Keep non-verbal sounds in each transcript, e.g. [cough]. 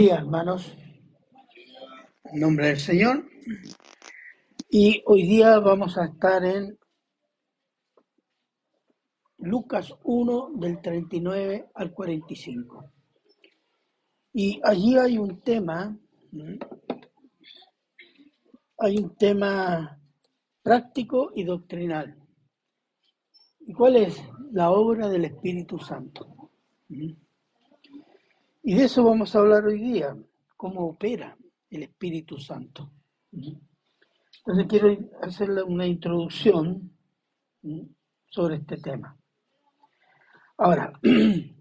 día, hermanos. En nombre del Señor. Y hoy día vamos a estar en Lucas 1 del 39 al 45. Y allí hay un tema, hay un tema práctico y doctrinal. ¿Y cuál es? La obra del Espíritu Santo. Y de eso vamos a hablar hoy día, cómo opera el Espíritu Santo. Entonces quiero hacerle una introducción sobre este tema. Ahora, [clears throat] ¿qué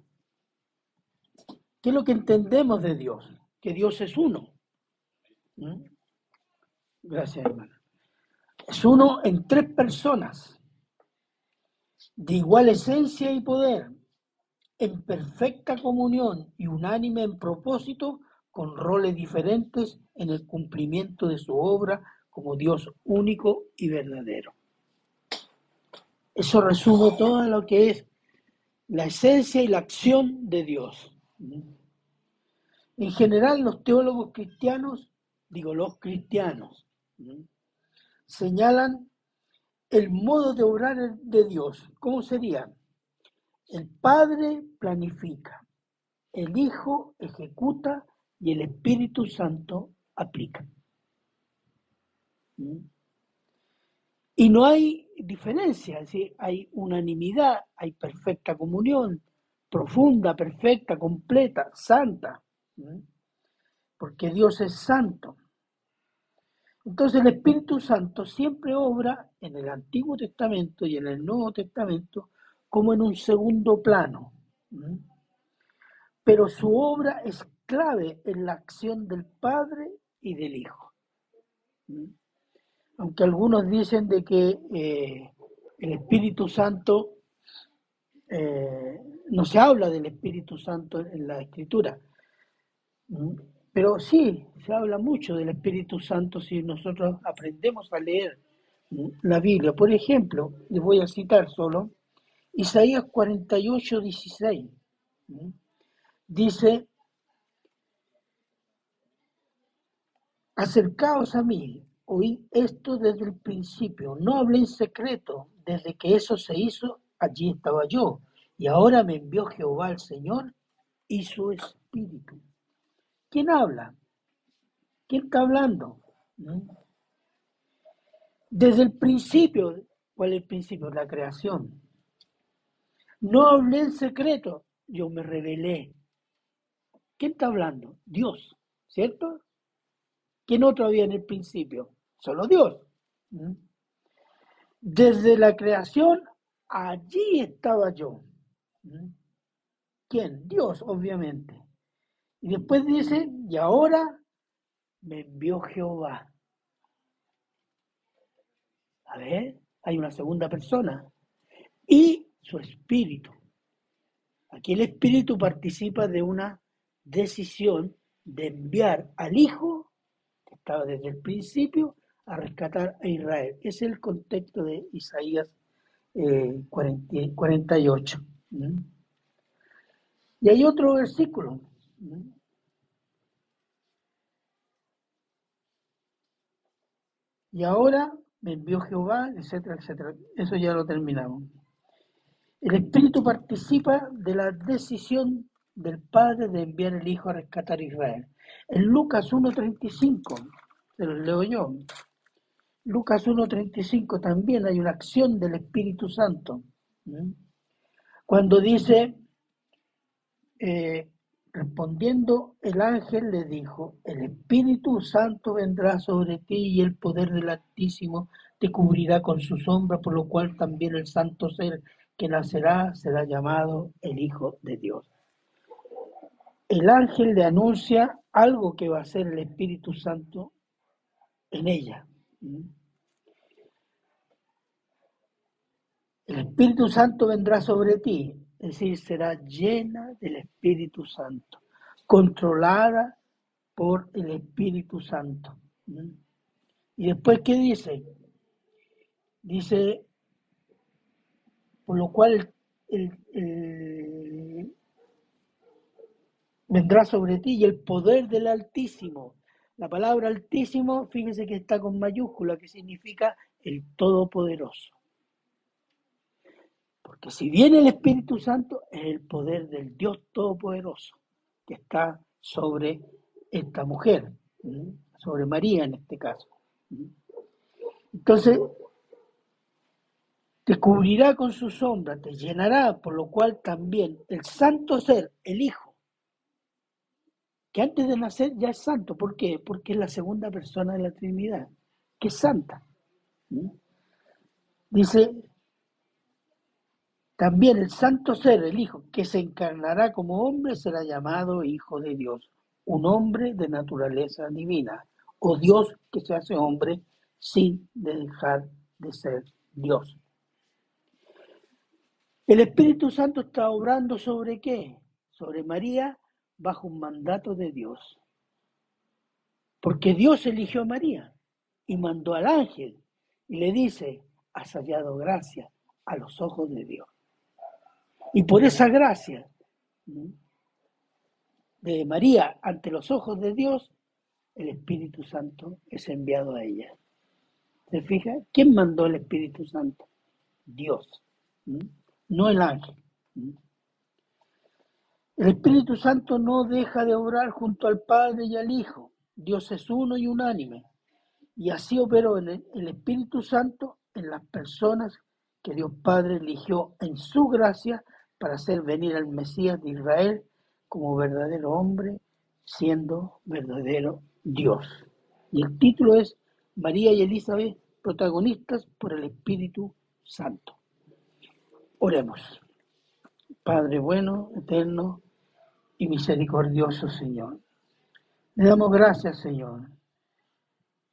es lo que entendemos de Dios? Que Dios es uno. Gracias, hermana. Es uno en tres personas, de igual esencia y poder, en perfecta comunión y unánime en propósito, con roles diferentes en el cumplimiento de su obra como Dios único y verdadero. Eso resume todo lo que es la esencia y la acción de Dios. En general, los teólogos cristianos, digo los cristianos, señalan el modo de obrar de Dios. ¿Cómo sería? El Padre planifica, el Hijo ejecuta y el Espíritu Santo aplica. ¿Mm? Y no hay diferencia, hay unanimidad, hay perfecta comunión, profunda, perfecta, completa, santa, ¿Mm? porque Dios es santo. Entonces el Espíritu Santo siempre obra en el Antiguo Testamento y en el Nuevo Testamento como en un segundo plano. Pero su obra es clave en la acción del Padre y del Hijo. Aunque algunos dicen de que eh, el Espíritu Santo, eh, no se habla del Espíritu Santo en la Escritura, pero sí, se habla mucho del Espíritu Santo si nosotros aprendemos a leer la Biblia. Por ejemplo, les voy a citar solo Isaías 48, 16. Dice, acercaos a mí, oí esto desde el principio, no hablé en secreto, desde que eso se hizo, allí estaba yo, y ahora me envió Jehová el Señor y su Espíritu. ¿Quién habla? ¿Quién está hablando? Desde el principio, ¿cuál es el principio? La creación. No hablé en secreto, yo me revelé. ¿Quién está hablando? Dios, ¿cierto? ¿Quién otro había en el principio? Solo Dios. ¿Mm? Desde la creación, allí estaba yo. ¿Mm? ¿Quién? Dios, obviamente. Y después dice, y ahora me envió Jehová. A ver, hay una segunda persona. Y su espíritu. Aquí el espíritu participa de una decisión de enviar al Hijo, que estaba desde el principio, a rescatar a Israel. Es el contexto de Isaías 48. Eh, y hay otro versículo. Y ahora me envió Jehová, etcétera, etcétera. Eso ya lo terminamos. El Espíritu participa de la decisión del Padre de enviar el Hijo a rescatar a Israel. En Lucas 1.35, se lo leo yo, Lucas 1.35 también hay una acción del Espíritu Santo. Cuando dice, eh, respondiendo el ángel le dijo, el Espíritu Santo vendrá sobre ti y el poder del Altísimo te cubrirá con su sombra, por lo cual también el santo ser que nacerá será llamado el Hijo de Dios. El ángel le anuncia algo que va a ser el Espíritu Santo en ella. El Espíritu Santo vendrá sobre ti, es decir, será llena del Espíritu Santo, controlada por el Espíritu Santo. Y después, ¿qué dice? Dice, por lo cual vendrá sobre ti y el poder del Altísimo. La palabra Altísimo, fíjese que está con mayúscula, que significa el Todopoderoso. Porque si viene el Espíritu Santo, es el poder del Dios Todopoderoso que está sobre esta mujer, sobre María en este caso. Entonces, te cubrirá con su sombra, te llenará, por lo cual también el santo ser, el Hijo, que antes de nacer ya es santo. ¿Por qué? Porque es la segunda persona de la Trinidad, que es santa. Dice, también el santo ser, el Hijo, que se encarnará como hombre, será llamado Hijo de Dios, un hombre de naturaleza divina, o Dios que se hace hombre sin dejar de ser Dios. El Espíritu Santo está obrando sobre qué? Sobre María bajo un mandato de Dios. Porque Dios eligió a María y mandó al ángel y le dice, has hallado gracia a los ojos de Dios. Y por esa gracia de María ante los ojos de Dios, el Espíritu Santo es enviado a ella. ¿Se fija? ¿Quién mandó el Espíritu Santo? Dios no el ángel. El Espíritu Santo no deja de obrar junto al Padre y al Hijo. Dios es uno y unánime. Y así operó en el, Espíritu Santo en las personas que Dios Padre eligió en su gracia para hacer venir al Mesías de Israel como verdadero hombre, siendo verdadero Dios. Y el título es María y Elizabeth, protagonistas por el Espíritu Santo. Oremos. Padre bueno, eterno y misericordioso Señor. Le damos gracias, Señor,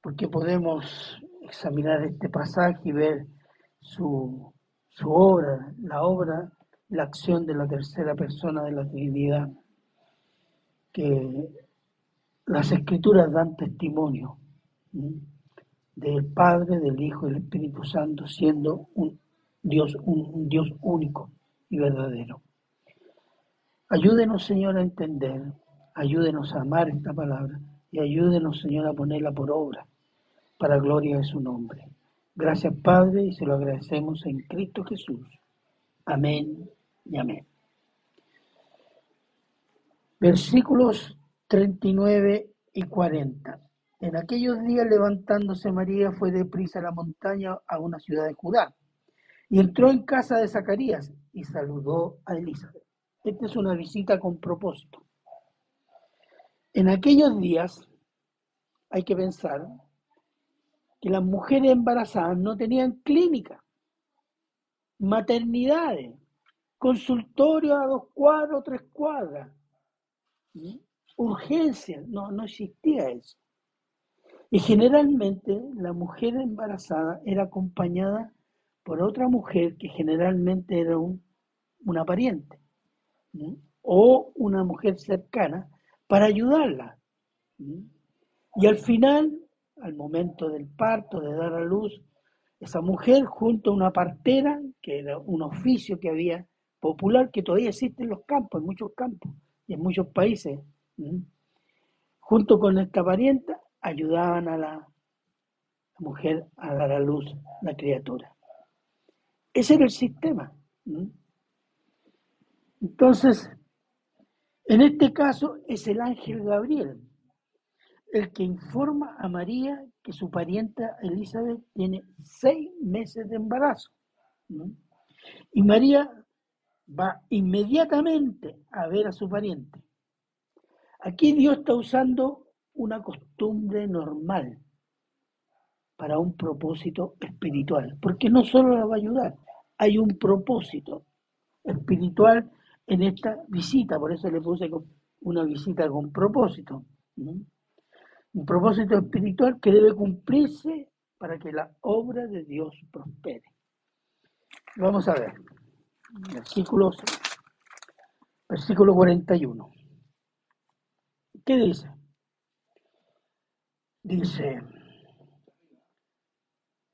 porque podemos examinar este pasaje y ver su, su obra, la obra, la acción de la tercera persona de la Trinidad, que las escrituras dan testimonio del Padre, del Hijo y del Espíritu Santo siendo un Dios, un, Dios único y verdadero. Ayúdenos, Señor, a entender, ayúdenos a amar esta palabra y ayúdenos, Señor, a ponerla por obra para gloria de su nombre. Gracias, Padre, y se lo agradecemos en Cristo Jesús. Amén y amén. Versículos 39 y 40. En aquellos días levantándose María fue deprisa a la montaña a una ciudad de Judá y entró en casa de Zacarías y saludó a Elizabeth. Esta es una visita con propósito. En aquellos días hay que pensar que las mujeres embarazadas no tenían clínica, maternidades, consultorios a dos cuadros, tres cuadras, urgencias, no, no existía eso. Y generalmente la mujer embarazada era acompañada por otra mujer que generalmente era un, una pariente o una mujer cercana para ayudarla. Y al final, al momento del parto, de dar a luz, esa mujer junto a una partera, que era un oficio que había popular, que todavía existe en los campos, en muchos campos y en muchos países, junto con esta parienta, ayudaban a la mujer a dar a luz la criatura. Ese era el sistema. Entonces, en este caso es el ángel Gabriel el que informa a María que su parienta Elizabeth tiene seis meses de embarazo. Y María va inmediatamente a ver a su pariente. Aquí Dios está usando una costumbre normal para un propósito espiritual, porque no solo la va a ayudar, hay un propósito espiritual en esta visita, por eso le puse una visita con propósito. Un propósito espiritual que debe cumplirse para que la obra de Dios prospere. Vamos a ver, versículos, versículo 41. ¿Qué dice? Dice,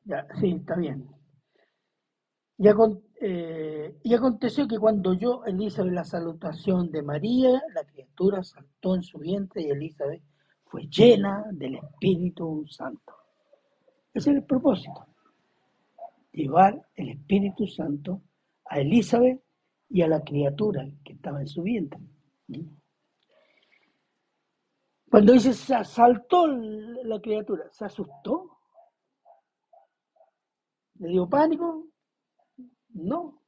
ya, sí, está bien. Eh, y, aconteció que cuando oyó Elizabeth la salutación de María, la criatura saltó en su vientre y Elizabeth fue llena del Espíritu Santo. Ese es el propósito. Llevar el Espíritu Santo a Elizabeth y a la criatura que estaba en su vientre. Cuando dice saltó la criatura, ¿se asustó? ¿Le dio pánico? No.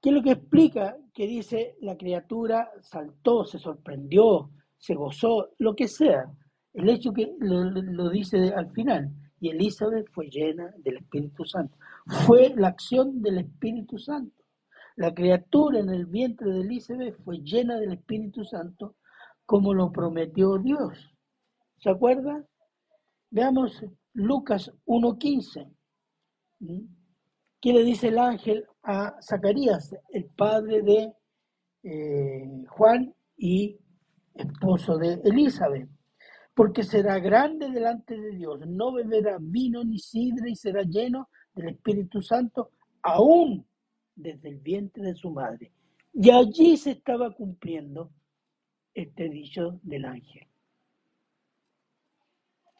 ¿Qué es lo que explica que dice la criatura saltó, se sorprendió, se gozó, lo que sea? El hecho que lo, dice al final. Y Elizabeth fue llena del Espíritu Santo. Fue la acción del Espíritu Santo. La criatura en el vientre de Elizabeth fue llena del Espíritu Santo como lo prometió Dios. ¿Se acuerda? Veamos Lucas 1.15. ¿Qué le dice el ángel a Zacarías, el padre de eh, Juan y esposo de Elizabeth? Porque será grande delante de Dios, no beberá vino ni sidra y será lleno del Espíritu Santo aún desde el vientre de su madre. Y allí se estaba cumpliendo este dicho del ángel.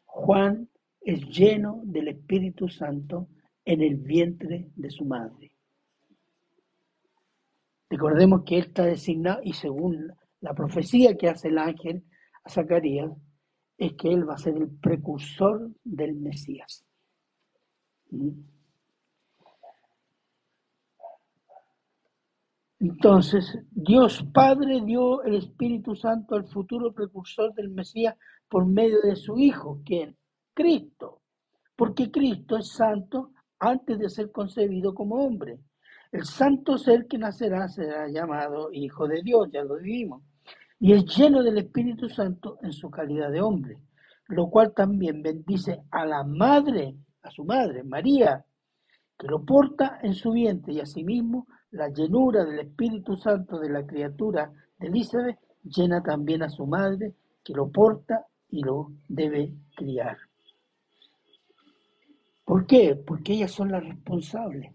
Juan es lleno del Espíritu Santo en el vientre de su madre. Recordemos que él está designado, y según la profecía que hace el ángel a Zacarías, es que él va a ser el precursor del Mesías. ¿Mm? Entonces, Dios Padre dio el Espíritu Santo al futuro precursor del Mesías por medio de su Hijo, quien Cristo, porque Cristo es santo antes de ser concebido como hombre. El santo ser que nacerá será llamado Hijo de Dios, ya lo vimos, y es lleno del Espíritu Santo en su calidad de hombre, lo cual también bendice a la madre, a su madre, María, que lo porta en su vientre, y asimismo la llenura del Espíritu Santo de la criatura de Elizabeth llena también a su madre, que lo porta y lo debe criar. ¿Por qué? Porque ellas son las responsables,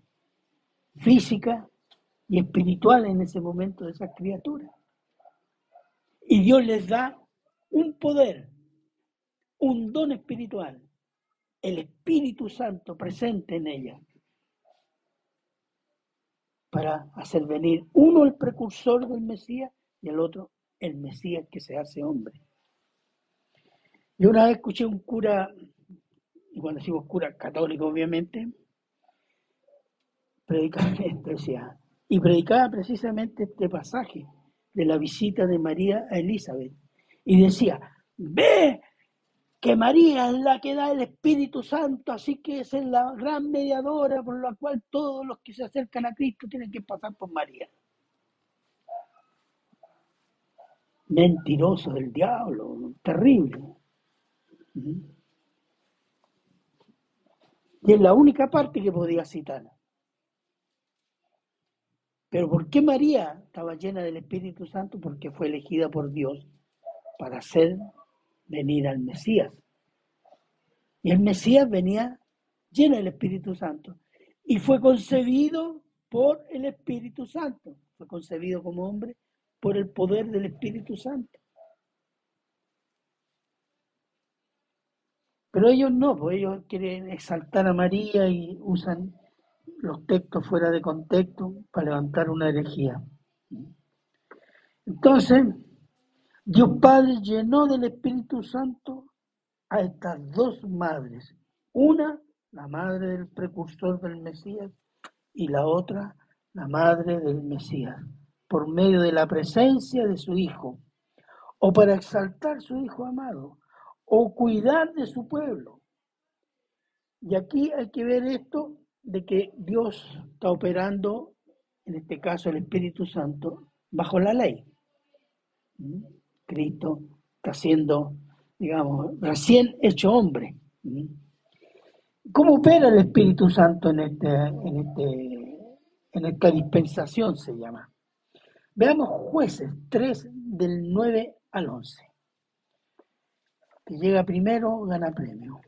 física y espiritual en ese momento de esas criaturas. Y Dios les da un poder, un don espiritual, el Espíritu Santo presente en ellas, para hacer venir uno el precursor del Mesías y el otro el Mesías que se hace hombre. Yo una vez escuché un cura cuando decimos cura católico, obviamente, predicaba, [laughs] decía, y predicaba precisamente este pasaje de la visita de María a Elizabeth. Y decía, ve que María es la que da el Espíritu Santo, así que es la gran mediadora por la cual todos los que se acercan a Cristo tienen que pasar por María. Mentiroso del diablo, terrible. Y es la única parte que podía citar. Pero ¿por qué María estaba llena del Espíritu Santo? Porque fue elegida por Dios para hacer venir al Mesías. Y el Mesías venía lleno del Espíritu Santo. Y fue concebido por el Espíritu Santo. Fue concebido como hombre por el poder del Espíritu Santo. Pero ellos no, pues ellos quieren exaltar a María y usan los textos fuera de contexto para levantar una herejía. Entonces, Dios Padre llenó del Espíritu Santo a estas dos madres. Una, la madre del precursor del Mesías, y la otra, la madre del Mesías, por medio de la presencia de su Hijo, o para exaltar su Hijo amado, o cuidar de su pueblo. Y aquí hay que ver esto de que Dios está operando, en este caso el Espíritu Santo, bajo la ley. ¿Mm? Cristo está siendo, digamos, recién hecho hombre. ¿Mm? ¿Cómo opera el Espíritu Santo en, este, en, este, en esta dispensación, se llama? Veamos jueces 3 del 9 al 11 que llega primero gana premio.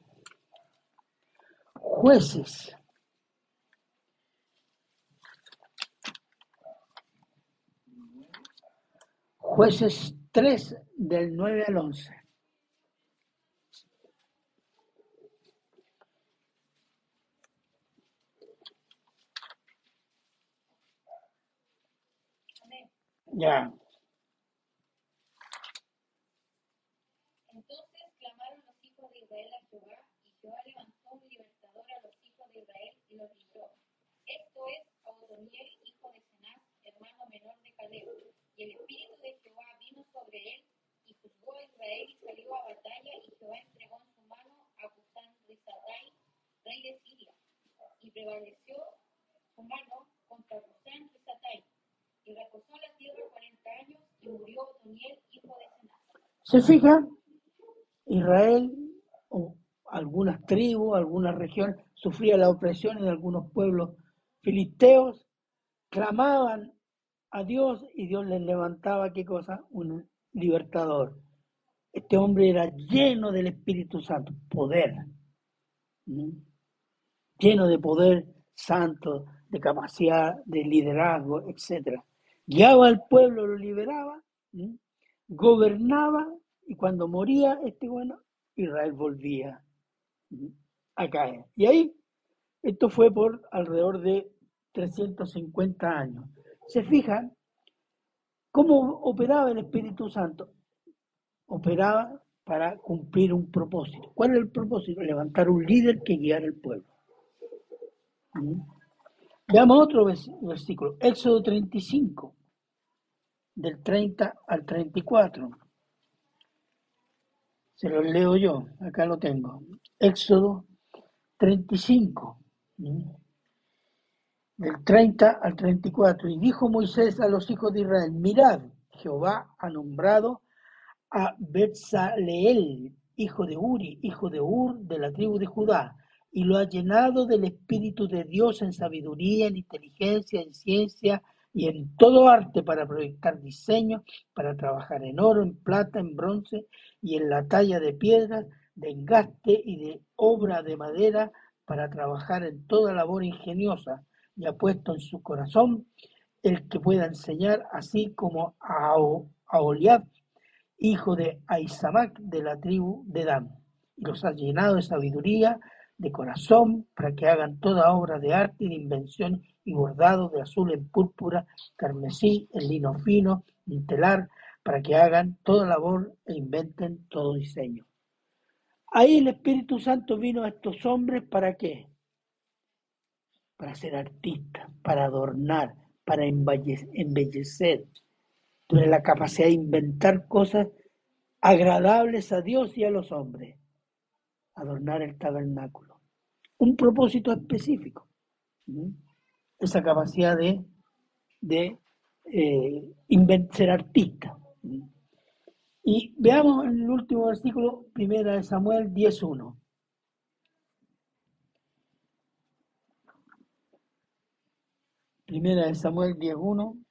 Jueces. Jueces 3 del 9 al 11. Ya. De Israel y los libró. Esto es a hijo de Cenaz, hermano menor de Caleb. Y el espíritu de Jehová vino sobre él, y juzgó a Israel y salió a batalla, y Jehová entregó en su mano a Cusán Rizatai, rey de Siria. Y prevaleció su mano contra Cusán Rizatai y reposó la tierra cuarenta años y murió Otoniel, hijo de Cenaz. ¿Se fija? Israel o algunas tribus, algunas regiones sufrían la opresión de algunos pueblos filisteos, clamaban a Dios y Dios les levantaba, ¿qué cosa? Un libertador. Este hombre era lleno del Espíritu Santo, poder, ¿no? lleno de poder santo, de capacidad de liderazgo, etcétera guiaba al pueblo, lo liberaba, gobernaba y cuando moría este bueno, Israel volvía. A caer. Y ahí, esto fue por alrededor de 350 años. ¿Se fijan cómo operaba el Espíritu Santo? Operaba para cumplir un propósito. ¿Cuál es el propósito? Levantar un líder que guiara al pueblo. ¿Sí? Veamos otro versículo, Éxodo 35, del 30 al 34. Se lo leo yo, acá lo tengo. Éxodo 35, del 30 al 34. Y dijo Moisés a los hijos de Israel, mirad, Jehová ha nombrado a Betzaleel, hijo de Uri, hijo de Ur, de la tribu de Judá, y lo ha llenado del Espíritu de Dios en sabiduría, en inteligencia, en ciencia y en todo arte para proyectar diseños, para trabajar en oro, en plata, en bronce y en la talla de piedras, de engaste y de obra de madera, para trabajar en toda labor ingeniosa, y ha puesto en su corazón el que pueda enseñar, así como a, a Oliab, hijo de Aizamac de la tribu de Dan, y los ha llenado de sabiduría, de corazón, para que hagan toda obra de arte y de invención y bordado de azul en púrpura, carmesí, en lino fino, en telar, para que hagan toda labor e inventen todo diseño. Ahí el Espíritu Santo vino a estos hombres para qué? Para ser artistas, para adornar, para embellecer. Tiene la capacidad de inventar cosas agradables a Dios y a los hombres. Adornar el tabernáculo. Un propósito específico. Esa capacidad de, de eh, ser artista. Y veamos el último versículo, primera de Samuel 10.1. Primera de Samuel 10.1.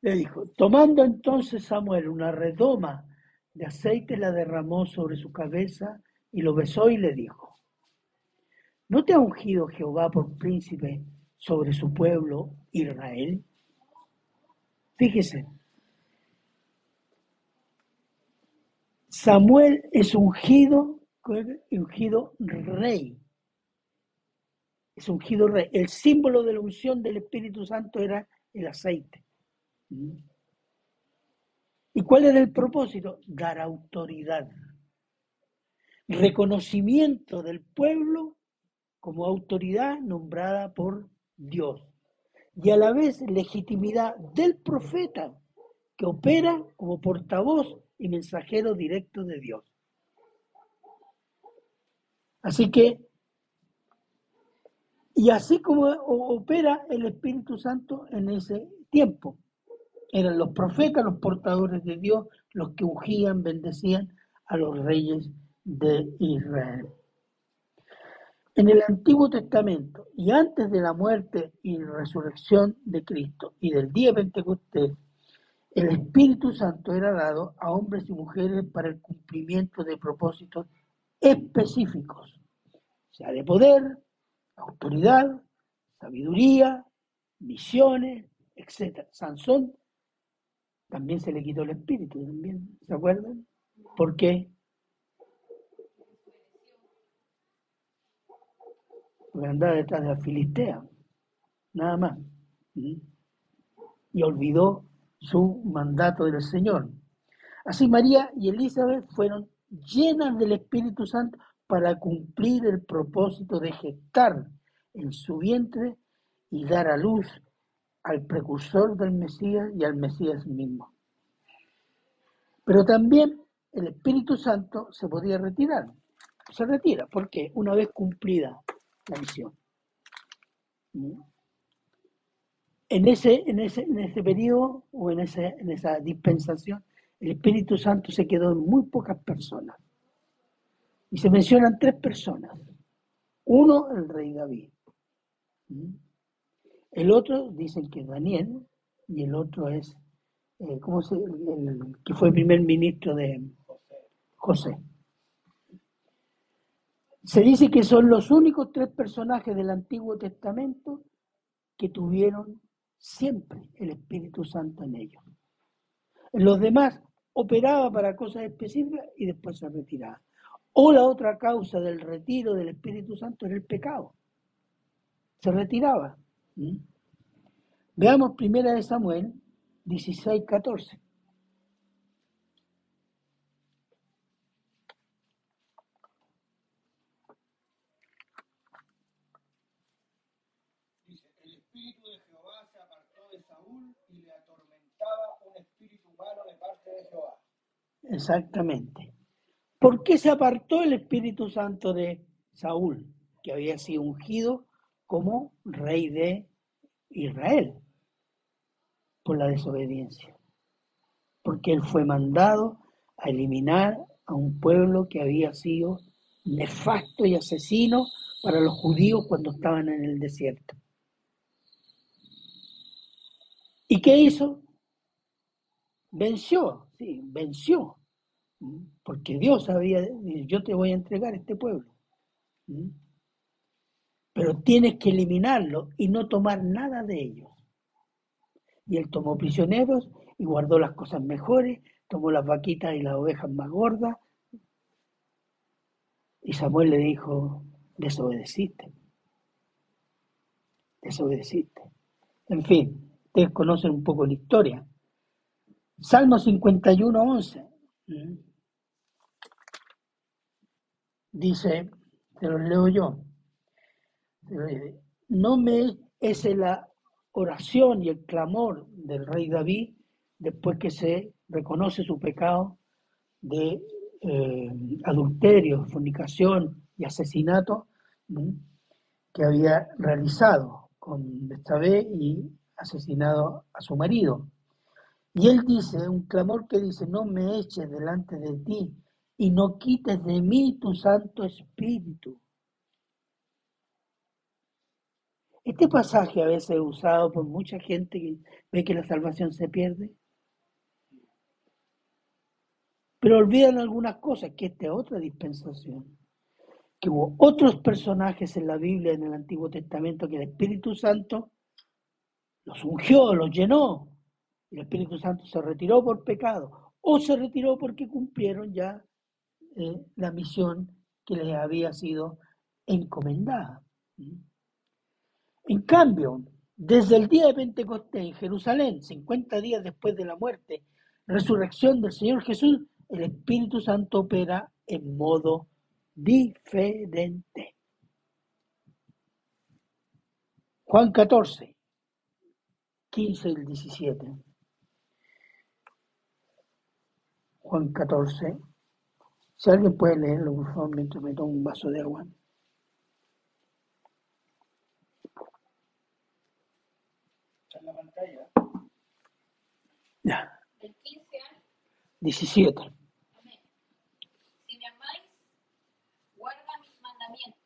Le dijo, tomando entonces Samuel una redoma de aceite, la derramó sobre su cabeza y lo besó y le dijo, ¿no te ha ungido Jehová por príncipe sobre su pueblo Israel? Fíjese, Samuel es ungido, ungido rey. Es ungido rey. El símbolo de la unción del Espíritu Santo era el aceite. ¿Y cuál era el propósito? Dar autoridad. Reconocimiento del pueblo como autoridad nombrada por Dios y a la vez legitimidad del profeta que opera como portavoz y mensajero directo de Dios. Así que, y así como opera el Espíritu Santo en ese tiempo, eran los profetas, los portadores de Dios, los que ungían, bendecían a los reyes de Israel. En el Antiguo Testamento y antes de la muerte y resurrección de Cristo y del día de Pentecostés, el Espíritu Santo era dado a hombres y mujeres para el cumplimiento de propósitos específicos, sea de poder, autoridad, sabiduría, misiones, etc. Sansón también se le quitó el espíritu, también, ¿se acuerdan? ¿Por qué? Porque andaba detrás de la Filistea, nada más. Y olvidó su mandato del Señor. Así María y Elizabeth fueron llenas del Espíritu Santo para cumplir el propósito de gestar en su vientre y dar a luz al precursor del Mesías y al Mesías mismo. Pero también el Espíritu Santo se podía retirar. Se retira, porque una vez cumplida la misión. ¿Mm? En ese, en ese, en ese periodo o en, ese, en esa dispensación, el Espíritu Santo se quedó en muy pocas personas. Y se mencionan tres personas. Uno, el rey David. El otro dicen que es Daniel y el otro es, eh, ¿cómo se, el, que fue el primer ministro de José. Se dice que son los únicos tres personajes del Antiguo Testamento que tuvieron siempre el Espíritu Santo en ellos. Los demás operaba para cosas específicas y después se retiraba. O la otra causa del retiro del Espíritu Santo era el pecado. Se retiraba. ¿Mm? Veamos primera de Samuel 16, 14. Dice, el espíritu de Jehová se apartó de Saúl y le atormentaba un espíritu humano de parte de Jehová. Exactamente. ¿Por qué se apartó el Espíritu Santo de Saúl, que había sido ungido como rey de Israel? Por la desobediencia. Porque él fue mandado a eliminar a un pueblo que había sido nefasto y asesino para los judíos cuando estaban en el desierto. ¿Y qué hizo? Venció, sí, venció. Porque Dios había, yo te voy a entregar este pueblo. Pero tienes que eliminarlo y no tomar nada de ellos. Y él tomó prisioneros y guardó las cosas mejores, tomó las vaquitas y las ovejas más gordas. Y Samuel le dijo, desobedeciste. Desobedeciste. En fin, ustedes conocen un poco la historia. Salmo 51, 11. ¿Mm? Dice, te lo leo yo. No me es la oración y el clamor del rey David después que se reconoce su pecado de eh, adulterio, fornicación y asesinato que había realizado con Bestabé y asesinado a su marido. Y él dice, un clamor que dice, no me eches delante de ti y no quites de mí tu Santo Espíritu. Este pasaje a veces es usado por mucha gente que ve que la salvación se pierde, pero olvidan algunas cosas, que esta es otra dispensación, que hubo otros personajes en la Biblia, en el Antiguo Testamento, que el Espíritu Santo los ungió, los llenó, el Espíritu Santo se retiró por pecado, o se retiró porque cumplieron ya eh, la misión que les había sido encomendada. En cambio, desde el día de Pentecostés en Jerusalén, 50 días después de la muerte, resurrección del Señor Jesús, el Espíritu Santo opera en modo diferente. Juan 14, 15 y 17. Juan 14. Si alguien puede leerlo, por favor, mientras me tomo un vaso de agua. Está en la pantalla. Ya, Del 15 al 17. Amén. Si me amáis, guarda mis mandamientos.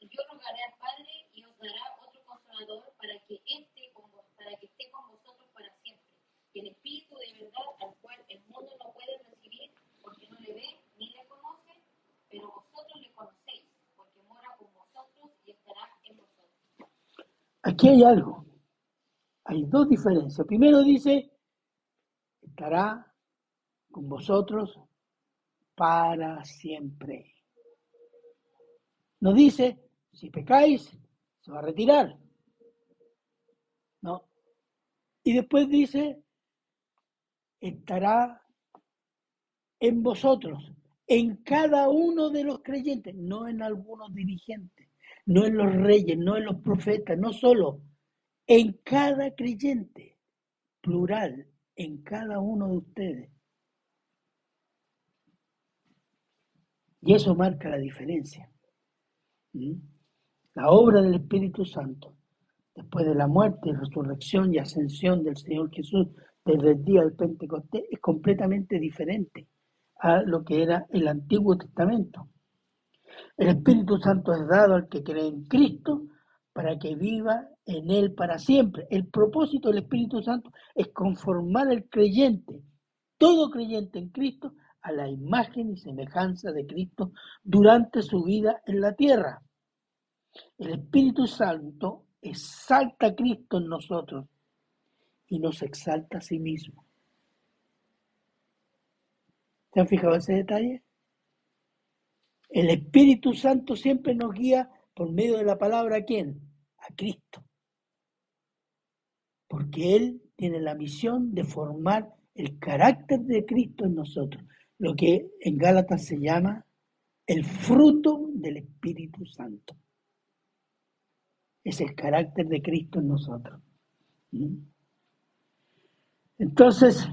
Y yo rogaré al Padre y os dará otro consolador para que esté con, vos- para que esté con vosotros para siempre. Y el Espíritu de verdad al cual el mundo no puede recibir porque no le ve ni le conoce, pero vosotros le conocéis porque mora con vosotros y estará en vosotros. Aquí hay algo. Hay dos diferencias. Primero dice, estará con vosotros para siempre. No dice, si pecáis, se va a retirar. No. Y después dice, estará en vosotros, en cada uno de los creyentes, no en algunos dirigentes, no en los reyes, no en los profetas, no solo, en cada creyente, plural, en cada uno de ustedes. Y eso marca la diferencia. La obra del Espíritu Santo, después de la muerte, resurrección y ascensión del Señor Jesús desde el día del Pentecostés, es completamente diferente a lo que era el Antiguo Testamento. El Espíritu Santo es dado al que cree en Cristo para que viva en Él para siempre. El propósito del Espíritu Santo es conformar al creyente, todo creyente en Cristo, a la imagen y semejanza de Cristo durante su vida en la tierra. El Espíritu Santo exalta a Cristo en nosotros y nos exalta a sí mismo. ¿Se han fijado ese detalle? El Espíritu Santo siempre nos guía por medio de la palabra a quién? A Cristo. Porque Él tiene la misión de formar el carácter de Cristo en nosotros, lo que en Gálatas se llama el fruto del Espíritu Santo. Es el carácter de Cristo en nosotros. ¿Mm? Entonces,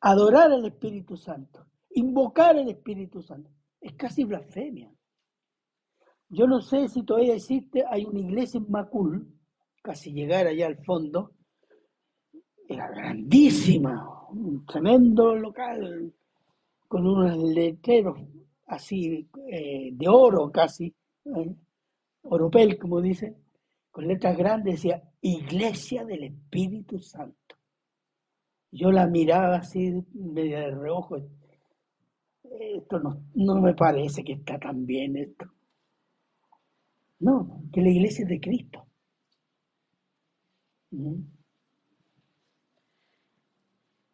adorar al Espíritu Santo, invocar al Espíritu Santo, es casi blasfemia. Yo no sé si todavía existe, hay una iglesia en Macul, casi llegar allá al fondo, era grandísima, un tremendo local, con unos letreros así eh, de oro casi, ¿eh? oropel como dice, con letras grandes decía Iglesia del Espíritu Santo. Yo la miraba así, medio de reojo. Esto no, no me parece que está tan bien esto. No, que la iglesia es de Cristo.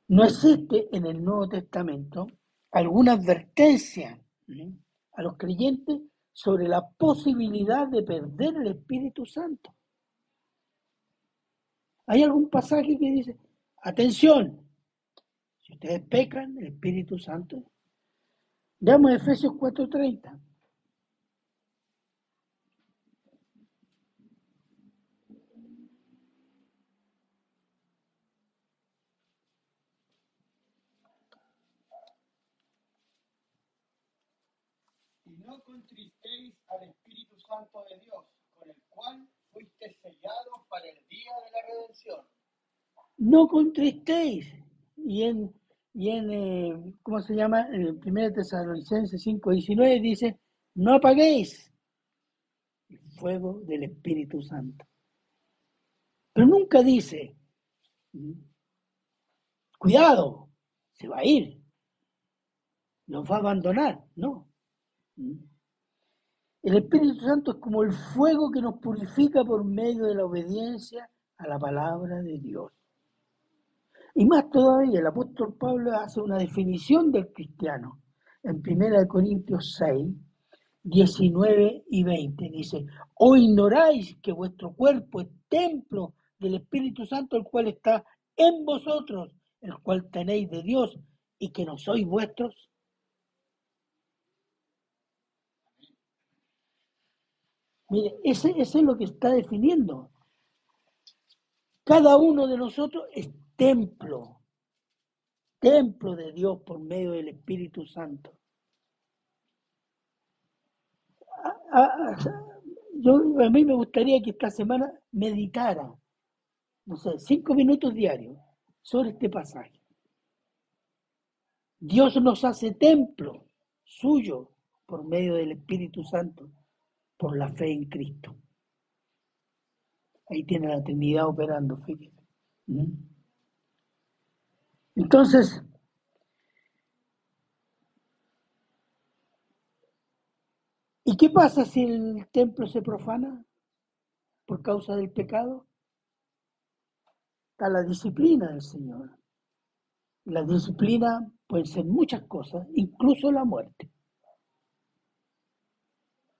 No existe en el Nuevo Testamento alguna advertencia a los creyentes sobre la posibilidad de perder el Espíritu Santo. Hay algún pasaje que dice, atención, si ustedes pecan, el Espíritu Santo. Veamos Efesios 4:30. Y no contristéis al Espíritu Santo de Dios, con el cual fuiste sellados para el día de la redención. No contristéis. Y en, y en eh, ¿cómo se llama? En el 1 Tesalonicenses 5:19 dice, no apaguéis el fuego del Espíritu Santo. Pero nunca dice, "Mm, cuidado, se va a ir, nos va a abandonar. No. El Espíritu Santo es como el fuego que nos purifica por medio de la obediencia a la palabra de Dios. Y más todavía, el apóstol Pablo hace una definición del cristiano en 1 Corintios 6, 19 y 20. Dice, o ignoráis que vuestro cuerpo es templo del Espíritu Santo, el cual está en vosotros, el cual tenéis de Dios y que no sois vuestros. Mire, ese, es lo que está definiendo. Cada uno de nosotros es templo, templo de Dios por medio del Espíritu Santo. A, a- yo, a mí me gustaría que esta semana meditara, no sé, cinco minutos diarios sobre este pasaje. Dios nos hace templo suyo por medio del Espíritu Santo, por la fe en Cristo. Ahí tiene la Trinidad operando, fíjese. ¿Mm? Entonces, ¿y qué pasa si el templo se profana por causa del pecado? está la disciplina del Señor. La disciplina puede ser muchas cosas, incluso la muerte.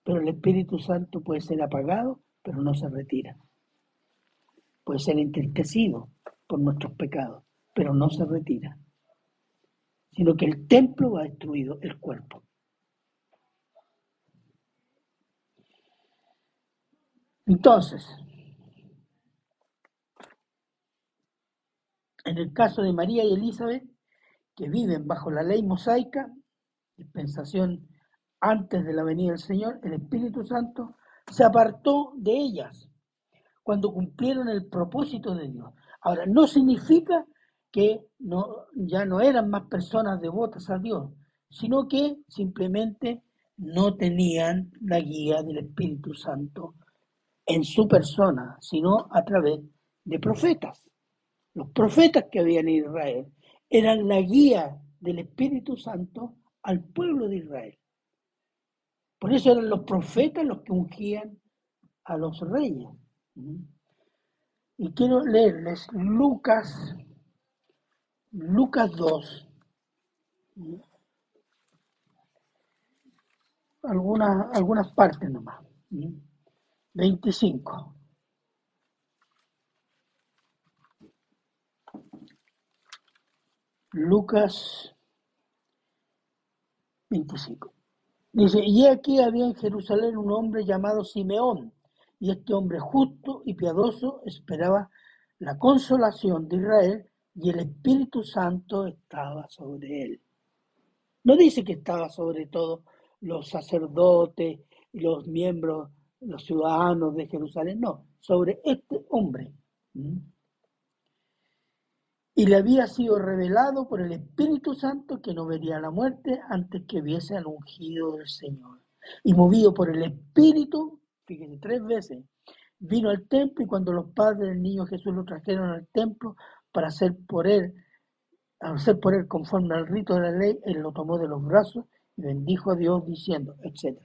Pero el Espíritu Santo puede ser apagado, pero no se retira. Puede ser entristecido por nuestros pecados, pero no se retira. Sino que el templo va destruido, el cuerpo. Entonces, en el caso de María y Elizabeth, que viven bajo la ley mosaica, dispensación antes de la venida del Señor, el Espíritu Santo se apartó de ellas cuando cumplieron el propósito de Dios. Ahora, no significa que no, ya no eran más personas devotas a Dios, sino que simplemente no tenían la guía del Espíritu Santo en su persona, sino a través de profetas. Los profetas que habían en Israel eran la guía del Espíritu Santo al pueblo de Israel. Por eso eran los profetas los que ungían a los reyes. Y quiero leerles Lucas, Lucas 2. Algunas, algunas partes nomás. 25. Lucas 25. Dice, y aquí había en Jerusalén un hombre llamado Simeón, y este hombre justo y piadoso esperaba la consolación de Israel, y el Espíritu Santo estaba sobre él. No dice que estaba sobre todo los sacerdotes y los miembros, los ciudadanos de Jerusalén, no, sobre este hombre. Y le había sido revelado por el Espíritu Santo que no vería la muerte antes que viese al ungido del Señor. Y movido por el Espíritu, fíjense, tres veces, vino al templo y cuando los padres del niño Jesús lo trajeron al templo para hacer por él, hacer por él conforme al rito de la ley, él lo tomó de los brazos y bendijo a Dios diciendo, etc.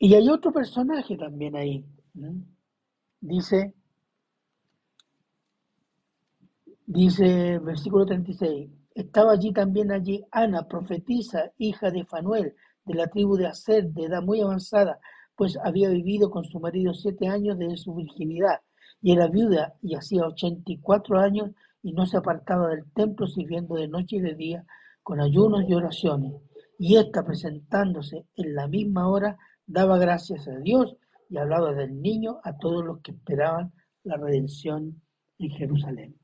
Y hay otro personaje también ahí. Dice, dice versículo 36, estaba allí también allí Ana, profetisa, hija de Fanuel, de la tribu de Aser, de edad muy avanzada, pues había vivido con su marido siete años desde su virginidad, y era viuda y hacía ochenta y cuatro años, y no se apartaba del templo sirviendo de noche y de día con ayunos y oraciones. Y ésta presentándose en la misma hora, daba gracias a Dios y hablaba del niño a todos los que esperaban la redención en Jerusalén.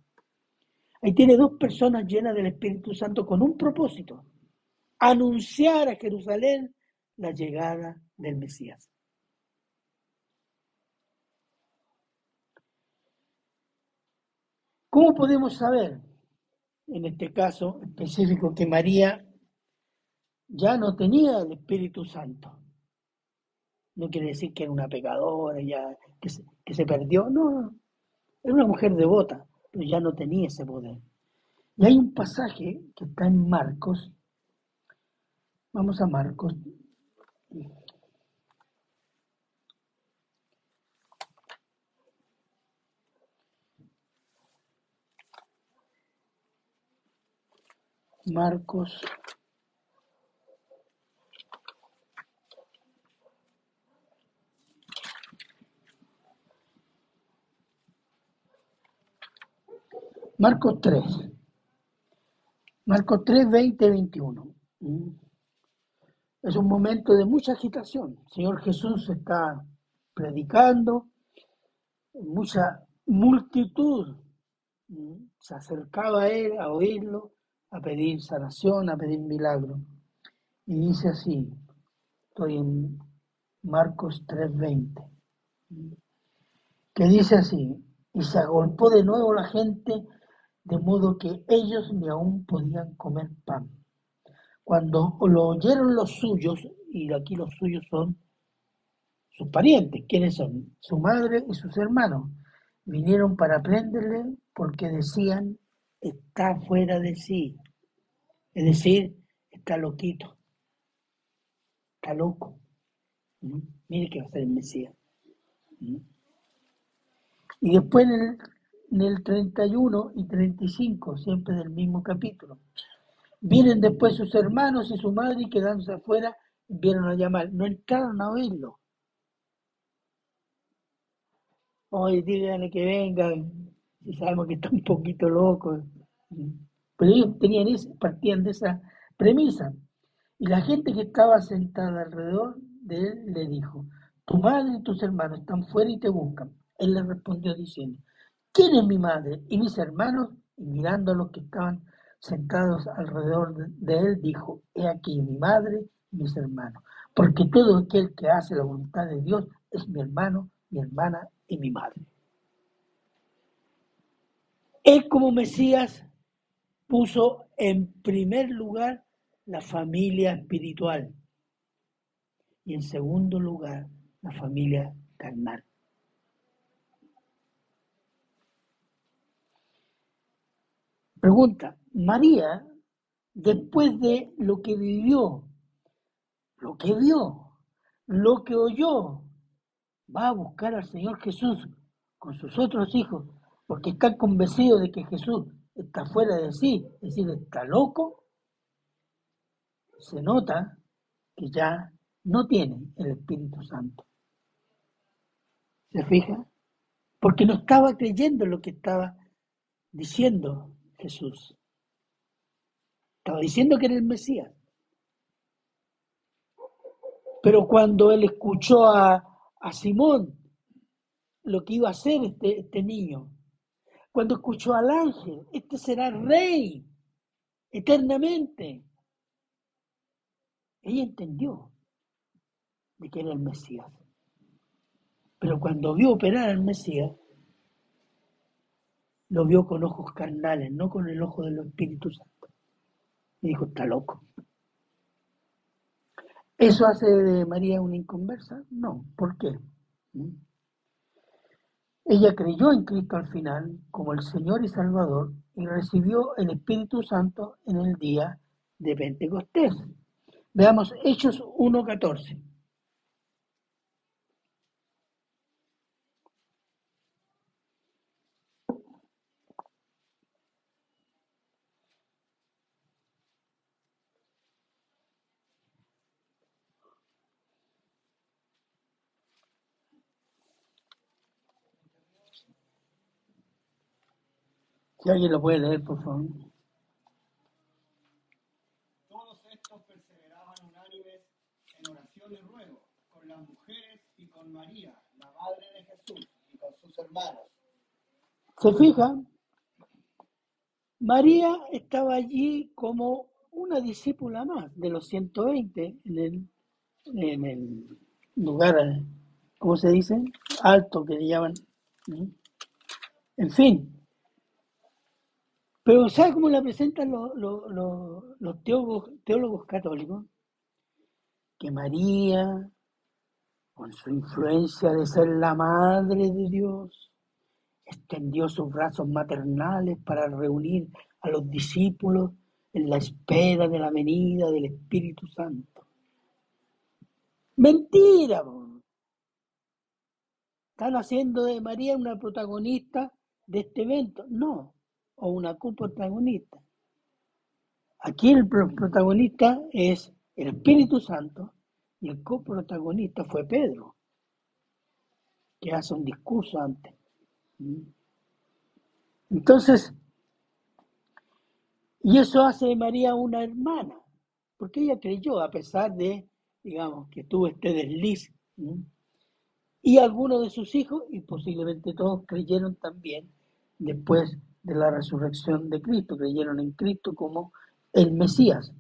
Ahí tiene dos personas llenas del Espíritu Santo con un propósito, anunciar a Jerusalén la llegada del Mesías. ¿Cómo podemos saber, en este caso específico, que María ya no tenía el Espíritu Santo? no quiere decir que era una pecadora, ya, que, se, que se perdió, no, era una mujer devota, pero ya no tenía ese poder. Y hay un pasaje que está en Marcos, vamos a Marcos, Marcos Marcos 3. Marcos 3, 20, 21. Es un momento de mucha agitación. Señor Jesús está predicando, mucha multitud mm, se acercaba a él a oírlo, a pedir sanación, a pedir milagro. Y dice así, estoy en Marcos 3:20, que dice así, y se agolpó de nuevo la gente de modo que ellos ni aún podían comer pan. Cuando lo oyeron los suyos, y aquí los suyos son sus parientes, ¿quiénes son? Su madre y sus hermanos, vinieron para prenderle porque decían, está fuera de sí. Es decir, está loquito, está loco. Mire que va a ser el Mesías. Y después en el, en el 31 y 35, siempre del mismo capítulo, vienen después sus hermanos y su madre y quedándose afuera, vieron a llamar. No entraron a oírlo. Hoy díganle que vengan, si sabemos que está un poquito loco. Pero ellos tenían ese, partían de esa premisa. Y la gente que estaba sentada alrededor de él le dijo, tu madre y tus hermanos están fuera y te buscan. Él le respondió diciendo, ¿quién es mi madre y mis hermanos? Y mirando a los que estaban sentados alrededor de él, dijo, he aquí mi madre y mis hermanos, porque todo aquel que hace la voluntad de Dios es mi hermano, mi hermana y mi madre. Él como Mesías puso en primer lugar la familia espiritual y en segundo lugar la familia carnal. Pregunta, María, después de lo que vivió, lo que vio, lo que oyó, va a buscar al Señor Jesús con sus otros hijos, porque está convencido de que Jesús está fuera de sí, es decir, está loco, se nota que ya no tiene el Espíritu Santo. ¿Se fija? Porque no estaba creyendo lo que estaba diciendo Jesús. Estaba diciendo que era el Mesías. Pero cuando él escuchó a, Simón lo que iba a hacer este, este niño, cuando escuchó al ángel, este será rey eternamente, ella entendió de que era el Mesías. Pero cuando vio operar al Mesías, lo vio con ojos carnales, no con el ojo del Espíritu Santo. Y dijo, está loco. ¿Eso hace de María una inconversa? No. ¿Por qué? ¿Mm? Ella creyó en Cristo al final como el Señor y Salvador y recibió el Espíritu Santo en el día de Pentecostés. Veamos Hechos 1.14. Si alguien lo puede leer, por favor. Todos estos perseveraban unánimes en oración y ruego con las mujeres y con María, la madre de Jesús, y con sus hermanos. ¿Se fijan? María estaba allí como una discípula más de los 120 en el, en el lugar, ¿cómo se dice? Alto que le llaman. En fin, pero ¿sabe cómo la presentan los, teólogos católicos? Que María, con su influencia de ser la madre de Dios, extendió sus brazos maternales para reunir a los discípulos en la espera de la venida del Espíritu Santo. Mentira, están haciendo de María una protagonista de este evento. No, o una coprotagonista. Aquí el protagonista es el Espíritu Santo y el coprotagonista fue Pedro, que hace un discurso antes. ¿Mm? Entonces, y eso hace de María una hermana, porque ella creyó, a pesar de, digamos, que tuvo este desliz. ¿Mm? Y algunos de sus hijos, y posiblemente todos creyeron también después de la resurrección de Cristo, creyeron en Cristo como el Mesías.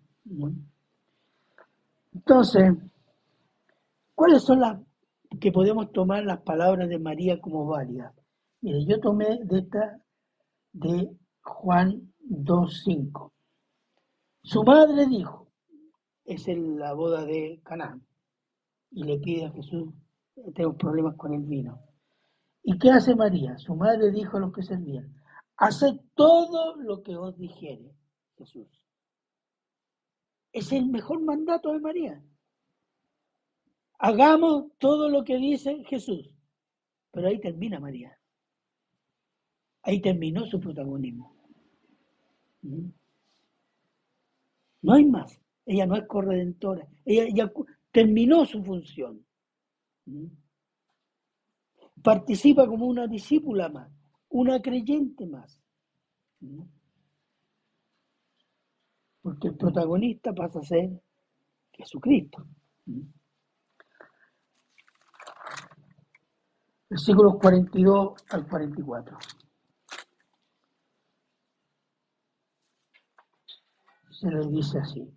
Entonces, ¿cuáles son las que podemos tomar las palabras de María como válidas? Mire, yo tomé de esta de Juan 2.5. Su madre dijo, es en la boda de Canaán, y le pide a Jesús, tengo problemas con el vino. ¿Y qué hace María? Su madre dijo a los que servían, Haced todo lo que os dijere Jesús. Es el mejor mandato de María. Hagamos todo lo que dice Jesús. Pero ahí termina María. Ahí terminó su protagonismo. ¿Mm? No hay más. Ella no es corredentora. Ella ya terminó su función. ¿Mm? Participa como una discípula más, una creyente más. Porque el protagonista pasa a ser Jesucristo. Versículos 42 al 44. Se le dice así.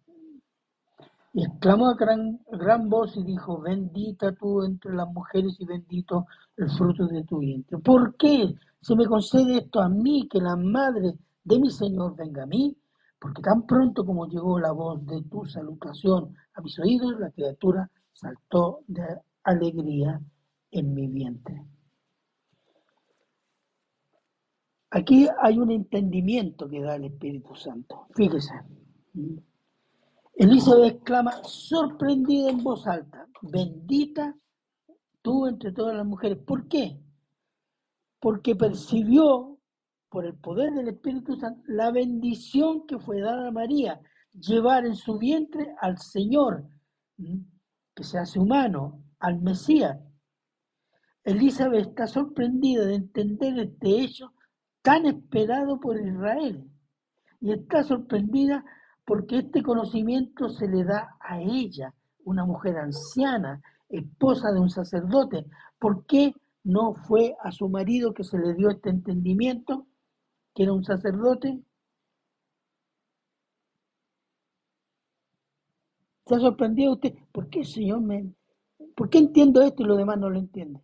Y exclamó a gran, gran voz y dijo, bendita tú entre las mujeres y bendito el fruto de tu vientre. ¿Por qué se me concede esto a mí, que la madre de mi Señor venga a mí? Porque tan pronto como llegó la voz de tu salutación a mis oídos, la criatura saltó de alegría en mi vientre. Aquí hay un entendimiento que da el Espíritu Santo. Fíjese. Elizabeth exclama, sorprendida en voz alta, bendita tú entre todas las mujeres. ¿Por qué? Porque percibió por el poder del Espíritu Santo la bendición que fue dada a María, llevar en su vientre al Señor, que se hace humano, al Mesías. Elizabeth está sorprendida de entender este hecho tan esperado por Israel y está sorprendida porque este conocimiento se le da a ella, una mujer anciana, esposa de un sacerdote. ¿Por qué no fue a su marido que se le dio este entendimiento, que era un sacerdote? ¿Se ha sorprendido usted? ¿Por qué, Señor, me... ¿Por qué entiendo esto y lo demás no lo entiende?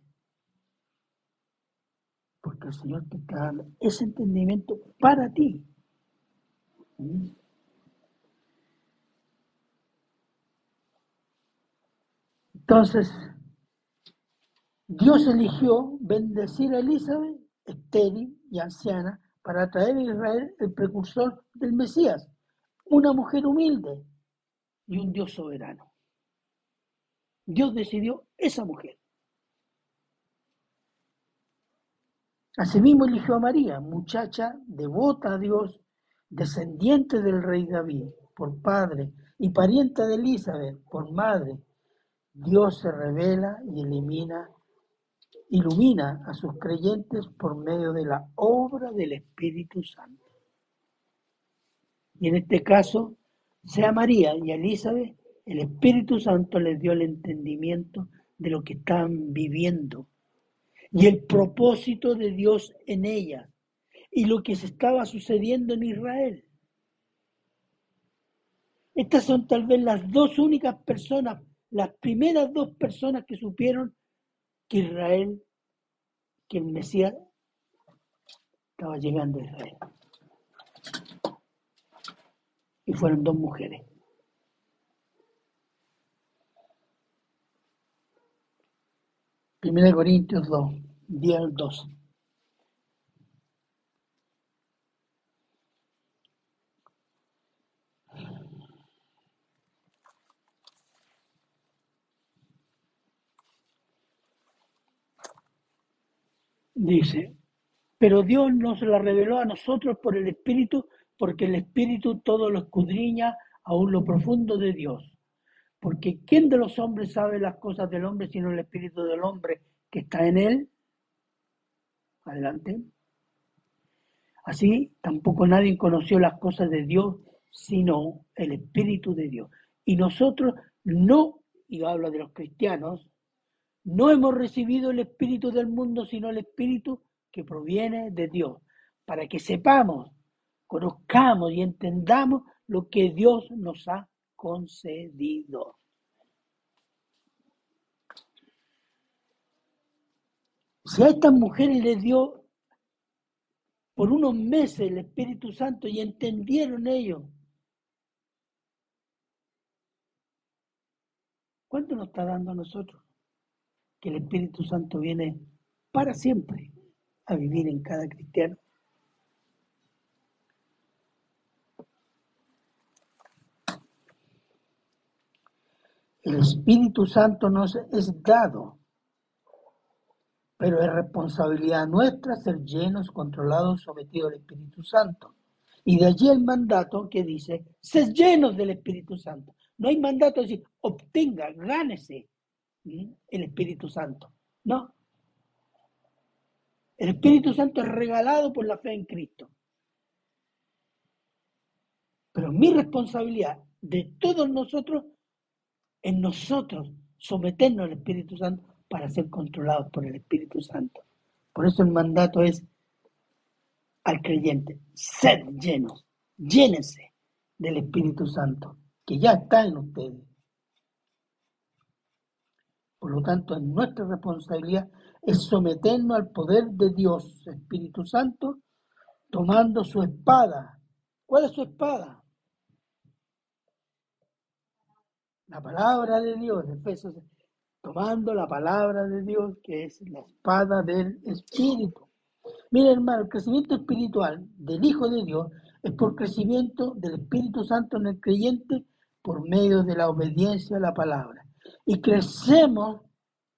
Porque el Señor te está dando ese entendimiento para ti. Entonces, Dios eligió bendecir a Elizabeth, estéril y anciana, para traer a Israel el precursor del Mesías, una mujer humilde y un Dios soberano. Dios decidió esa mujer. Asimismo eligió a María, muchacha devota a Dios, descendiente del rey David, por padre, y parienta de Elizabeth, por madre, Dios se revela y elimina, ilumina a sus creyentes por medio de la obra del Espíritu Santo. Y en este caso, sea María y Elizabeth, el Espíritu Santo les dio el entendimiento de lo que están viviendo y el propósito de Dios en ella y lo que se estaba sucediendo en Israel. Estas son tal vez las dos únicas personas las primeras dos personas que supieron que Israel, que el Mesías estaba llegando a Israel. Y fueron dos mujeres. Primera Corintios 2, 10 al 12. Dice, pero Dios nos la reveló a nosotros por el Espíritu, porque el Espíritu todo lo escudriña aún lo profundo de Dios. Porque ¿quién de los hombres sabe las cosas del hombre sino el Espíritu del hombre que está en él? Adelante. Así tampoco nadie conoció las cosas de Dios sino el Espíritu de Dios. Y nosotros no, y habla de los cristianos, no hemos recibido el Espíritu del mundo, sino el Espíritu que proviene de Dios, para que sepamos, conozcamos y entendamos lo que Dios nos ha concedido. Si a estas mujeres les dio por unos meses el Espíritu Santo y entendieron ellos, ¿cuánto nos está dando a nosotros? Que el Espíritu Santo viene para siempre a vivir en cada cristiano. El Espíritu Santo nos es dado Pero es responsabilidad nuestra ser llenos, controlados, sometidos al Espíritu Santo. Y de allí el mandato que dice, sed llenos del Espíritu Santo. No hay mandato de decir, obtenga, gánese el Espíritu Santo. No. El Espíritu Santo es regalado por la fe en Cristo. Pero mi responsabilidad de todos nosotros, en nosotros, someternos al Espíritu Santo para ser controlados por el Espíritu Santo. Por eso el mandato es al creyente, sed llenos, llénense del Espíritu Santo, que ya está en ustedes. Por lo tanto, es nuestra responsabilidad es someternos al poder de Dios, Espíritu Santo, tomando su espada. ¿Cuál es su espada? La palabra de Dios, Efesios, tomando la palabra de Dios, que es la espada del Espíritu. Mira, hermano, el crecimiento espiritual del Hijo de Dios es por crecimiento del Espíritu Santo en el creyente por medio de la obediencia a la palabra. Y crecemos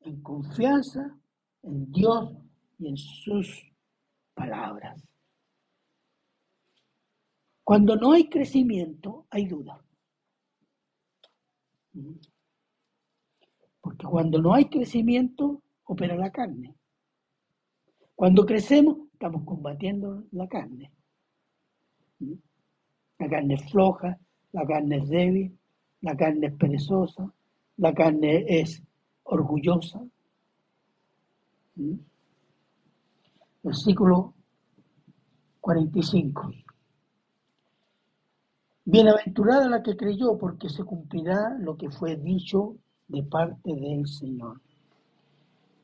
en confianza en Dios y en sus palabras. Cuando no hay crecimiento, hay duda. Porque cuando no hay crecimiento, opera la carne. Cuando crecemos, estamos combatiendo la carne. La carne es floja, la carne es débil, la carne es perezosa, la carne es orgullosa. Versículo 45. Bienaventurada la que creyó, porque se cumplirá lo que fue dicho de parte del Señor.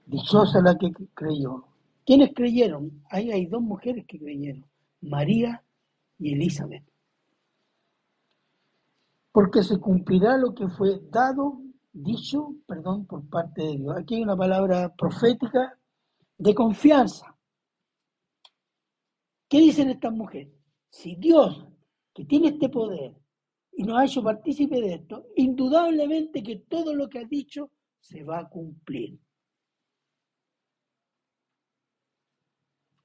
Dichosa la que creyó. ¿Quiénes creyeron? Ahí hay dos mujeres que creyeron, María y Elizabeth. Porque se cumplirá lo que fue dado, dicho, perdón, por parte de Dios. Aquí hay una palabra profética de confianza. ¿Qué dicen estas mujeres? Si Dios, que tiene este poder y nos ha hecho partícipe de esto, indudablemente que todo lo que ha dicho se va a cumplir.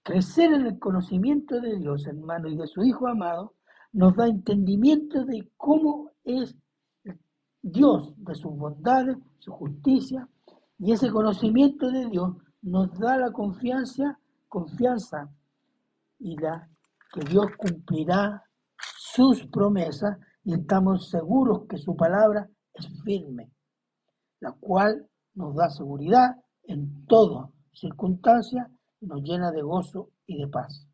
Crecer en el conocimiento de Dios, hermano, y de su Hijo amado, nos da entendimiento de cómo es Dios, de sus bondades, su justicia, y ese conocimiento de Dios nos da la confianza, confianza y la que Dios cumplirá sus promesas y estamos seguros que su palabra es firme, la cual nos da seguridad en toda circunstancia nos llena de gozo y de paz.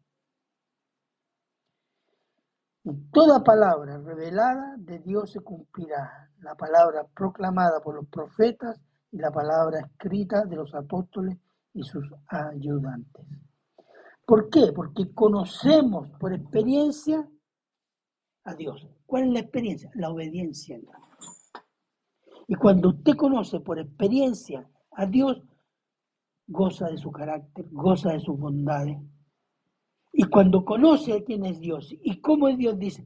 Y toda palabra revelada de Dios se cumplirá, la palabra proclamada por los profetas y la palabra escrita de los apóstoles y sus ayudantes. ¿Por qué? Porque conocemos por experiencia a Dios. ¿Cuál es la experiencia? La obediencia. Y cuando usted conoce por experiencia a Dios, goza de su carácter, goza de sus bondades. Y cuando conoce quién es Dios y cómo es Dios, dice,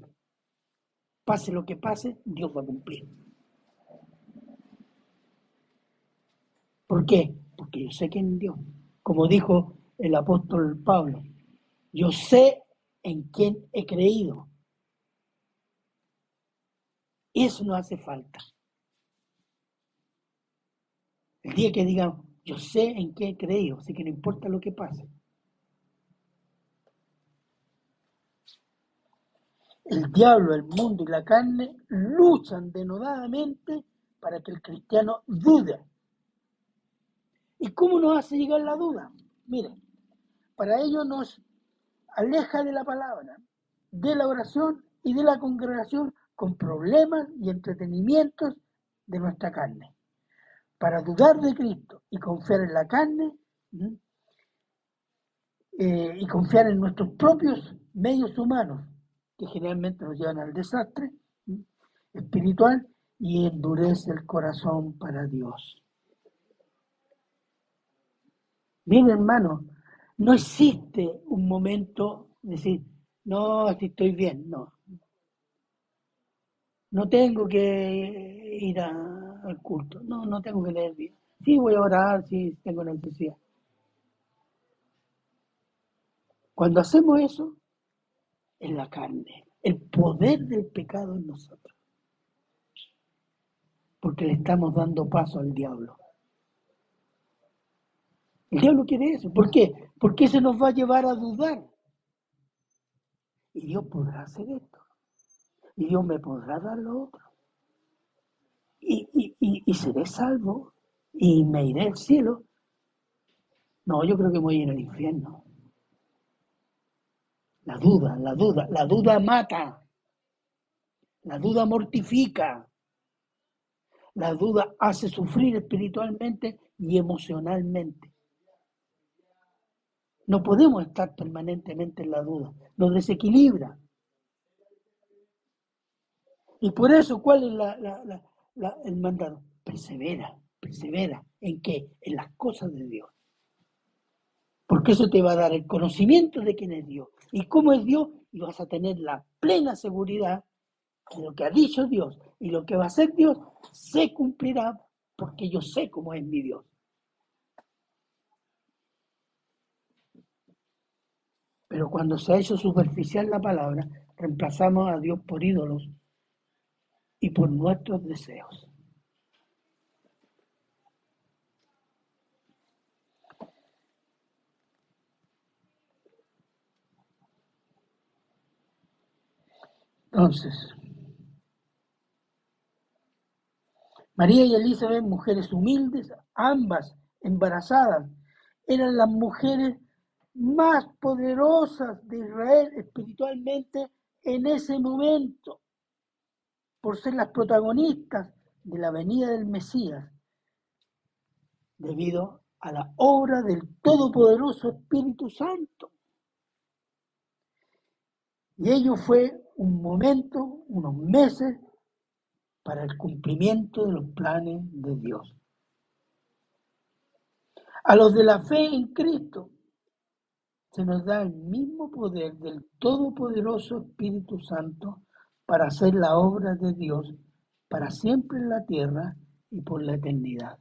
pase lo que pase, Dios va a cumplir. ¿Por qué? porque yo sé quién Dios. Como dijo el apóstol Pablo, yo sé en quién he creído. Eso no hace falta. El día que digan, yo sé en qué he creído, así que no importa lo que pase. El diablo, el mundo y la carne luchan denodadamente para que el cristiano dude ¿Y cómo nos hace llegar la duda? Miren, para ello nos aleja de la palabra, de la oración y de la congregación con problemas y entretenimientos de nuestra carne. Para dudar de Cristo y confiar en la carne eh, y confiar en nuestros propios medios humanos, que generalmente nos llevan al desastre espiritual y endurece el corazón para Dios. Bien, hermano, no existe un momento de decir, no, si estoy bien, no. No tengo que ir al culto, no, no tengo que leer bien. Sí, voy a orar si tengo necesidad. Cuando hacemos eso, en la carne, el poder del pecado en nosotros. Porque le estamos dando paso al diablo. El diablo quiere eso. ¿Por qué? Porque se nos va a llevar a dudar. Y Dios podrá hacer esto. Y Dios me podrá dar lo otro. Y, y, seré salvo. Y me iré al cielo. No, yo creo que voy a ir al infierno. La duda, la duda, la duda mata. La duda mortifica. La duda hace sufrir espiritualmente y emocionalmente. No podemos estar permanentemente en la duda, nos desequilibra. Y por eso, ¿cuál es el mandato? Persevera, persevera. ¿En qué? En las cosas de Dios. Porque eso te va a dar el conocimiento de quién es Dios y cómo es Dios y vas a tener la plena seguridad que lo que ha dicho Dios y lo que va a hacer Dios se cumplirá porque yo sé cómo es mi Dios. Pero cuando se ha hecho superficial la palabra, reemplazamos a Dios por ídolos y por nuestros deseos. Entonces, María y Elizabeth, mujeres humildes, ambas embarazadas, eran las mujeres más poderosas de Israel espiritualmente en ese momento, por ser las protagonistas de la venida del Mesías, debido a la obra del Todopoderoso Espíritu Santo. Y ello fue un momento, unos meses, para el cumplimiento de los planes de Dios. A los de la fe en Cristo, se nos da el mismo poder del Todopoderoso Espíritu Santo para hacer la obra de Dios para siempre en la tierra y por la eternidad.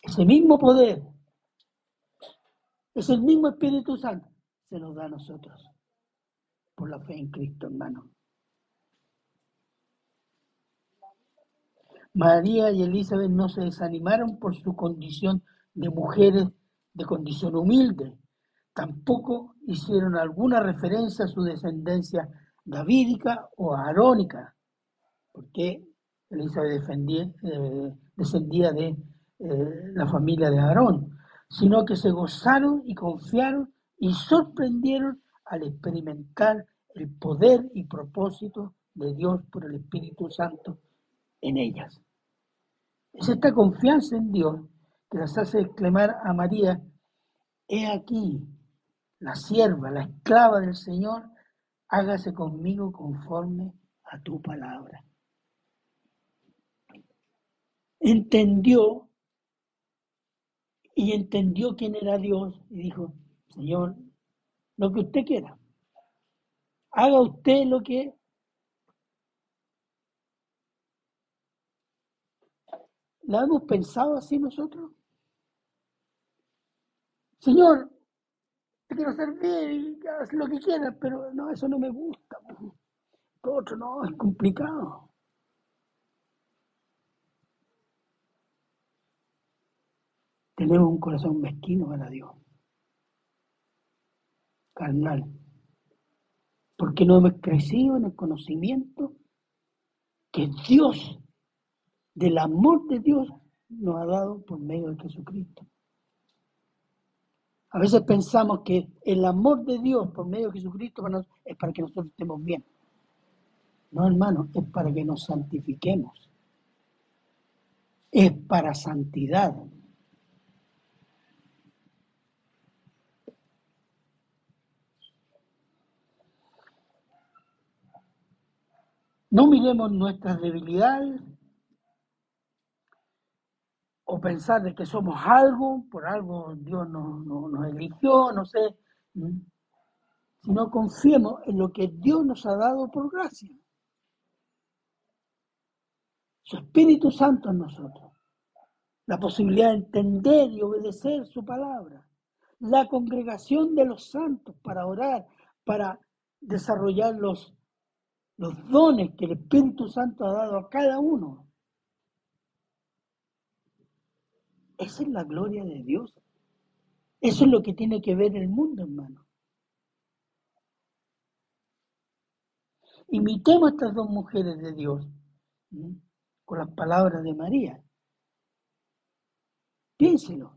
Ese mismo poder, es el mismo Espíritu Santo, se nos da a nosotros por la fe en Cristo, hermano. María y Elizabeth no se desanimaron por su condición de mujeres de condición humilde. Tampoco hicieron alguna referencia a su descendencia davídica o arónica, porque Elizabeth eh, descendía de eh, la familia de Aarón, sino que se gozaron y confiaron y sorprendieron al experimentar el poder y propósito de Dios por el Espíritu Santo en ellas. Es esta confianza en Dios que las hace exclamar a María, he aquí, la sierva, la esclava del Señor, hágase conmigo conforme a tu palabra. Entendió y entendió quién era Dios y dijo, Señor, lo que usted quiera, haga usted lo que ¿La hemos pensado así nosotros? Señor, te quiero servir, haz lo que quieras, pero no, eso no me gusta. Todo otro no, es complicado. Tenemos un corazón mezquino para Dios, carnal, porque no hemos crecido en el conocimiento que Dios, del amor de Dios, nos ha dado por medio de Jesucristo. A veces pensamos que el amor de Dios por medio de Jesucristo es para que nosotros estemos bien. No, hermano, es para que nos santifiquemos. Es para santidad. No miremos nuestras debilidades, o pensar de que somos algo, por algo Dios nos, nos, eligió, no sé, sino confiemos en lo que Dios nos ha dado por gracia. Su Espíritu Santo en nosotros, la posibilidad de entender y obedecer su palabra, la congregación de los santos para orar, para desarrollar los, los dones que el Espíritu Santo ha dado a cada uno. Esa es la gloria de Dios. Eso es lo que tiene que ver el mundo, hermano. Imitemos a estas dos mujeres de Dios con las palabras de María. Piénselo.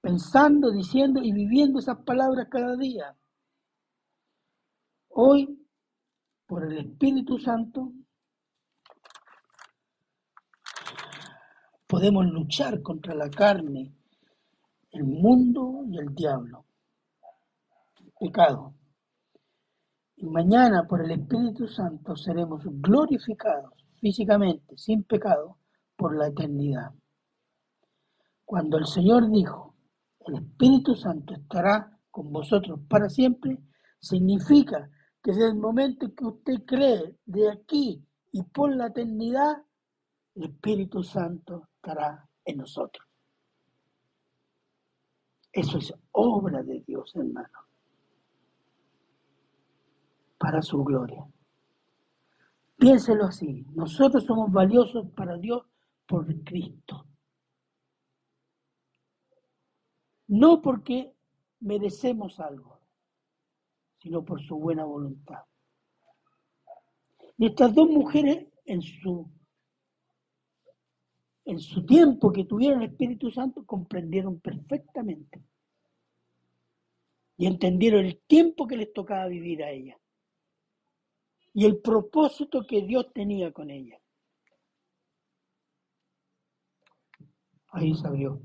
Pensando, diciendo y viviendo esas palabras cada día. Hoy, por el Espíritu Santo, podemos luchar contra la carne, el mundo y el diablo. Pecado. Y mañana, por el Espíritu Santo, seremos glorificados físicamente, sin pecado, por la eternidad. Cuando el Señor dijo, el Espíritu Santo estará con vosotros para siempre, significa que desde el momento que usted cree de aquí y por la eternidad, el Espíritu Santo estará en nosotros. Eso es obra de Dios, hermano, para su gloria. Piénselo así, nosotros somos valiosos para Dios por Cristo. No porque merecemos algo, sino por su buena voluntad. Y estas dos mujeres en su, en su tiempo que tuvieron el Espíritu Santo comprendieron perfectamente y entendieron el tiempo que les tocaba vivir a ella y el propósito que Dios tenía con ella. Ahí se abrió.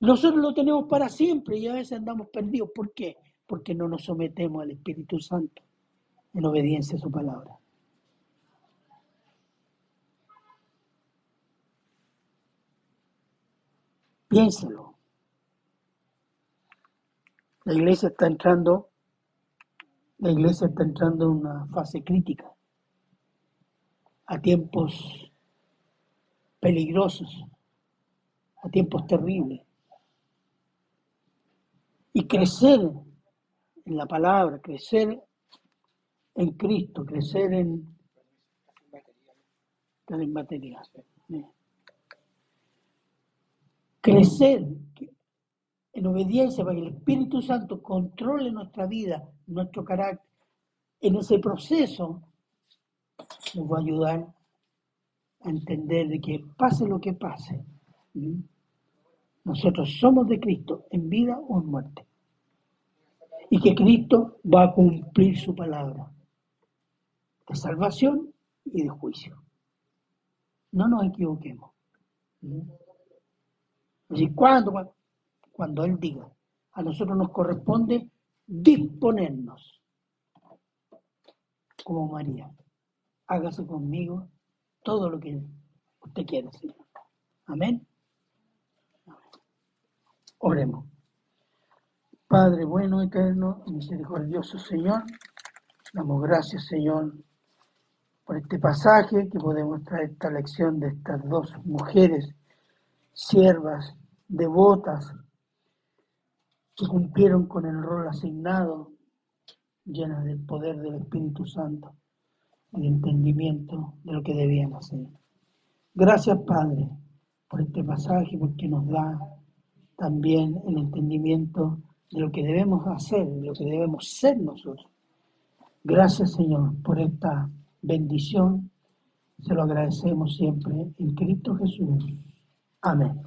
Nosotros lo tenemos para siempre y a veces andamos perdidos. ¿Por qué? Porque no nos sometemos al Espíritu Santo en obediencia a su palabra. Piénselo. La iglesia está entrando, la iglesia está entrando en una fase crítica, a tiempos peligrosos, a tiempos terribles y crecer en la palabra, crecer en Cristo, crecer en, en material. Crecer en obediencia para que el Espíritu Santo controle nuestra vida, nuestro carácter. En ese proceso nos va a ayudar a entender de que pase lo que pase, nosotros somos de Cristo en vida o en muerte. Y que Cristo va a cumplir su palabra de salvación y de juicio. No nos equivoquemos. Así, cuando, cuando Él diga, a nosotros nos corresponde disponernos, como María. Hágase conmigo todo lo que usted quiera, Señor. Amén. Oremos. Padre bueno, eterno, misericordioso Señor, damos gracias Señor por este pasaje que podemos traer esta lección de estas dos mujeres, siervas, devotas, que cumplieron con el rol asignado, llenas del poder del Espíritu Santo y entendimiento de lo que debían hacer. Gracias Padre por este pasaje, porque nos da también el entendimiento de lo que debemos hacer, de lo que debemos ser nosotros. Gracias Señor por esta bendición. Se lo agradecemos siempre en Cristo Jesús. Amén.